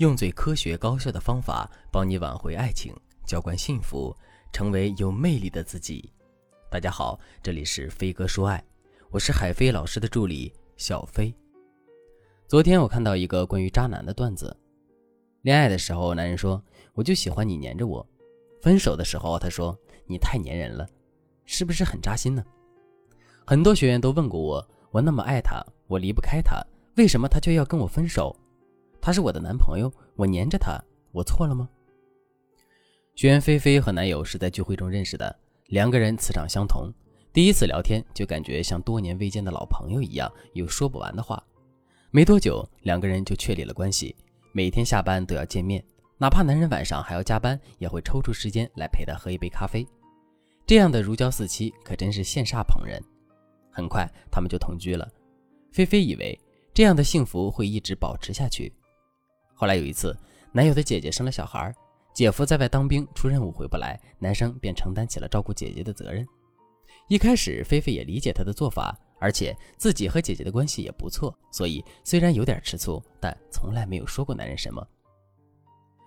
用最科学高效的方法帮你挽回爱情，浇灌幸福，成为有魅力的自己。大家好，这里是飞哥说爱，我是海飞老师的助理小飞。昨天我看到一个关于渣男的段子：恋爱的时候，男人说我就喜欢你黏着我；分手的时候，他说你太粘人了，是不是很扎心呢？很多学员都问过我，我那么爱他，我离不开他，为什么他却要跟我分手？他是我的男朋友，我粘着他，我错了吗？学员菲菲和男友是在聚会中认识的，两个人磁场相同，第一次聊天就感觉像多年未见的老朋友一样，有说不完的话。没多久，两个人就确立了关系，每天下班都要见面，哪怕男人晚上还要加班，也会抽出时间来陪她喝一杯咖啡。这样的如胶似漆，可真是羡煞旁人。很快，他们就同居了。菲菲以为这样的幸福会一直保持下去。后来有一次，男友的姐姐生了小孩，姐夫在外当兵出任务回不来，男生便承担起了照顾姐姐的责任。一开始，菲菲也理解他的做法，而且自己和姐姐的关系也不错，所以虽然有点吃醋，但从来没有说过男人什么。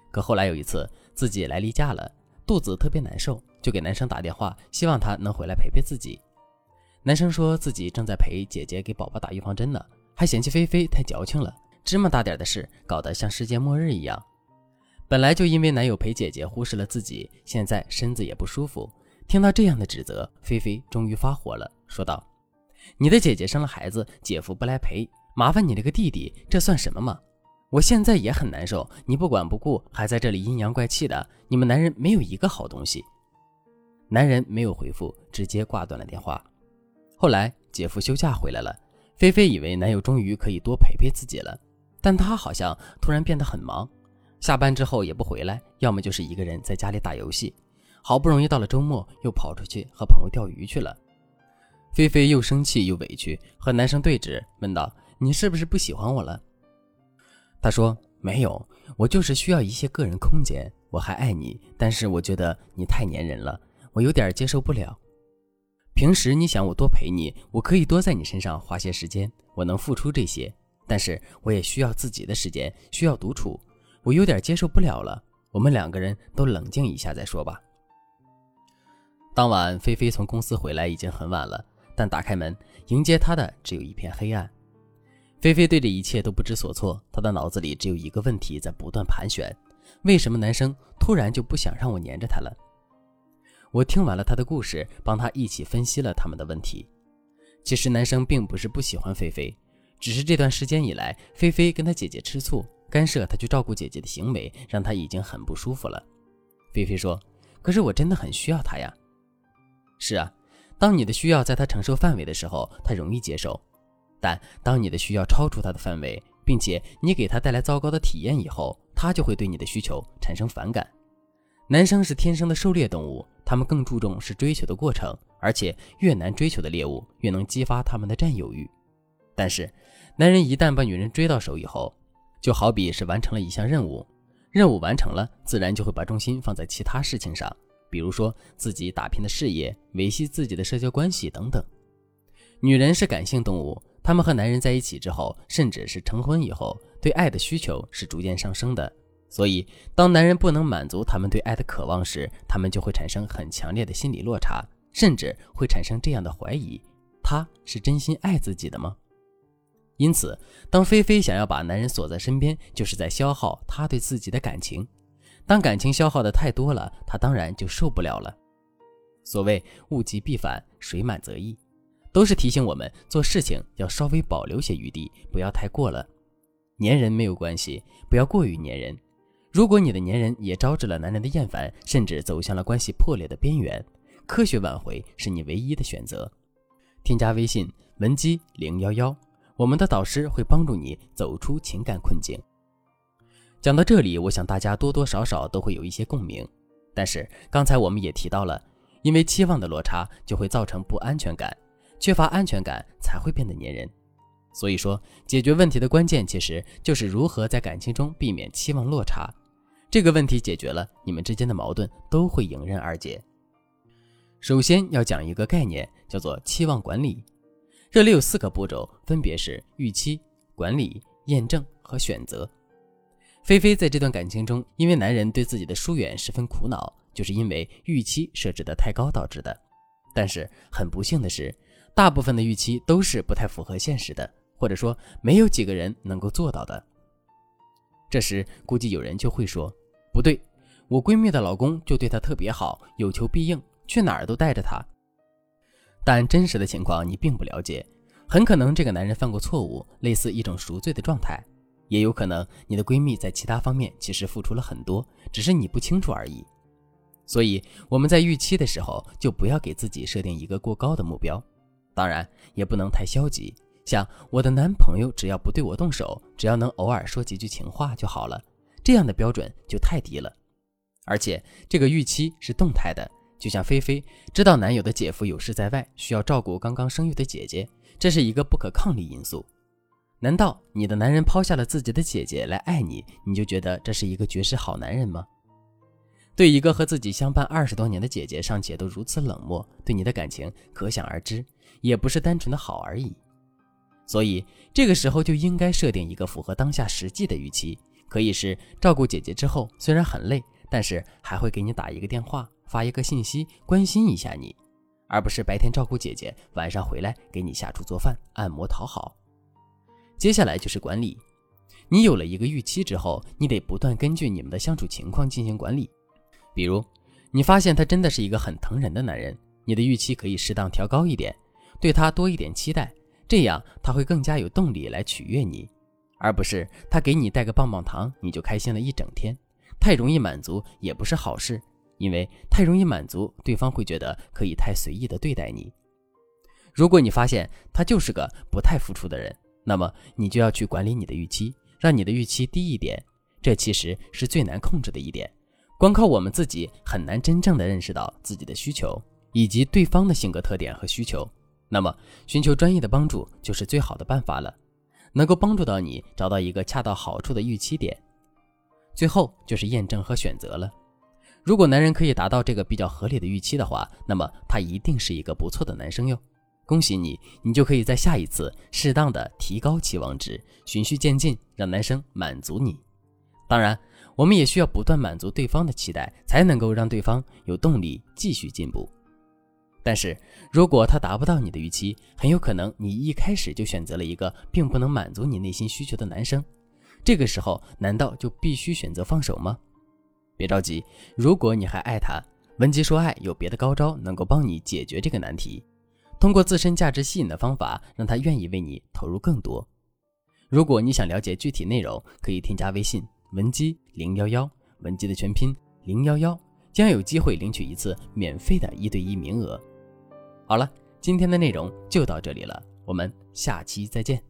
可后来有一次，自己来例假了，肚子特别难受，就给男生打电话，希望他能回来陪陪自己。男生说自己正在陪姐姐给宝宝打预防针呢，还嫌弃菲菲太矫情了。芝麻大点的事，搞得像世界末日一样。本来就因为男友陪姐姐忽视了自己，现在身子也不舒服。听到这样的指责，菲菲终于发火了，说道：“你的姐姐生了孩子，姐夫不来陪，麻烦你这个弟弟，这算什么嘛？我现在也很难受，你不管不顾，还在这里阴阳怪气的，你们男人没有一个好东西。”男人没有回复，直接挂断了电话。后来姐夫休假回来了，菲菲以为男友终于可以多陪陪自己了。但他好像突然变得很忙，下班之后也不回来，要么就是一个人在家里打游戏。好不容易到了周末，又跑出去和朋友钓鱼去了。菲菲又生气又委屈，和男生对峙，问道：“你是不是不喜欢我了？”他说：“没有，我就是需要一些个人空间。我还爱你，但是我觉得你太粘人了，我有点接受不了。平时你想我多陪你，我可以多在你身上花些时间，我能付出这些。”但是我也需要自己的时间，需要独处，我有点接受不了了。我们两个人都冷静一下再说吧。当晚，菲菲从公司回来已经很晚了，但打开门迎接她的只有一片黑暗。菲菲对这一切都不知所措，她的脑子里只有一个问题在不断盘旋：为什么男生突然就不想让我黏着他了？我听完了他的故事，帮他一起分析了他们的问题。其实男生并不是不喜欢菲菲。只是这段时间以来，菲菲跟她姐姐吃醋，干涉她去照顾姐姐的行为，让她已经很不舒服了。菲菲说：“可是我真的很需要他呀。”是啊，当你的需要在他承受范围的时候，他容易接受；但当你的需要超出他的范围，并且你给他带来糟糕的体验以后，他就会对你的需求产生反感。男生是天生的狩猎动物，他们更注重是追求的过程，而且越难追求的猎物，越能激发他们的占有欲。但是，男人一旦把女人追到手以后，就好比是完成了一项任务，任务完成了，自然就会把重心放在其他事情上，比如说自己打拼的事业、维系自己的社交关系等等。女人是感性动物，她们和男人在一起之后，甚至是成婚以后，对爱的需求是逐渐上升的。所以，当男人不能满足他们对爱的渴望时，他们就会产生很强烈的心理落差，甚至会产生这样的怀疑：他是真心爱自己的吗？因此，当菲菲想要把男人锁在身边，就是在消耗他对自己的感情。当感情消耗的太多了，他当然就受不了了。所谓物极必反，水满则溢，都是提醒我们做事情要稍微保留些余地，不要太过了。粘人没有关系，不要过于粘人。如果你的粘人也招致了男人的厌烦，甚至走向了关系破裂的边缘，科学挽回是你唯一的选择。添加微信文姬零幺幺。我们的导师会帮助你走出情感困境。讲到这里，我想大家多多少少都会有一些共鸣。但是刚才我们也提到了，因为期望的落差就会造成不安全感，缺乏安全感才会变得粘人。所以说，解决问题的关键其实就是如何在感情中避免期望落差。这个问题解决了，你们之间的矛盾都会迎刃而解。首先要讲一个概念，叫做期望管理。这里有四个步骤，分别是预期、管理、验证和选择。菲菲在这段感情中，因为男人对自己的疏远十分苦恼，就是因为预期设置的太高导致的。但是很不幸的是，大部分的预期都是不太符合现实的，或者说没有几个人能够做到的。这时估计有人就会说：“不对，我闺蜜的老公就对她特别好，有求必应，去哪儿都带着她。”但真实的情况你并不了解，很可能这个男人犯过错误，类似一种赎罪的状态，也有可能你的闺蜜在其他方面其实付出了很多，只是你不清楚而已。所以我们在预期的时候，就不要给自己设定一个过高的目标，当然也不能太消极。像我的男朋友只要不对我动手，只要能偶尔说几句情话就好了，这样的标准就太低了。而且这个预期是动态的。就像菲菲知道男友的姐夫有事在外，需要照顾刚刚生育的姐姐，这是一个不可抗力因素。难道你的男人抛下了自己的姐姐来爱你，你就觉得这是一个绝世好男人吗？对一个和自己相伴二十多年的姐姐尚且都如此冷漠，对你的感情可想而知，也不是单纯的好而已。所以这个时候就应该设定一个符合当下实际的预期，可以是照顾姐姐之后虽然很累，但是还会给你打一个电话。发一个信息关心一下你，而不是白天照顾姐姐，晚上回来给你下厨做饭、按摩讨好。接下来就是管理，你有了一个预期之后，你得不断根据你们的相处情况进行管理。比如，你发现他真的是一个很疼人的男人，你的预期可以适当调高一点，对他多一点期待，这样他会更加有动力来取悦你，而不是他给你带个棒棒糖你就开心了一整天。太容易满足也不是好事。因为太容易满足，对方会觉得可以太随意的对待你。如果你发现他就是个不太付出的人，那么你就要去管理你的预期，让你的预期低一点。这其实是最难控制的一点，光靠我们自己很难真正的认识到自己的需求以及对方的性格特点和需求。那么寻求专业的帮助就是最好的办法了，能够帮助到你找到一个恰到好处的预期点。最后就是验证和选择了。如果男人可以达到这个比较合理的预期的话，那么他一定是一个不错的男生哟。恭喜你，你就可以在下一次适当的提高期望值，循序渐进，让男生满足你。当然，我们也需要不断满足对方的期待，才能够让对方有动力继续进步。但是如果他达不到你的预期，很有可能你一开始就选择了一个并不能满足你内心需求的男生，这个时候难道就必须选择放手吗？别着急，如果你还爱他，文姬说爱有别的高招能够帮你解决这个难题。通过自身价值吸引的方法，让他愿意为你投入更多。如果你想了解具体内容，可以添加微信文姬零幺幺，文姬的全拼零幺幺，将有机会领取一次免费的一对一名额。好了，今天的内容就到这里了，我们下期再见。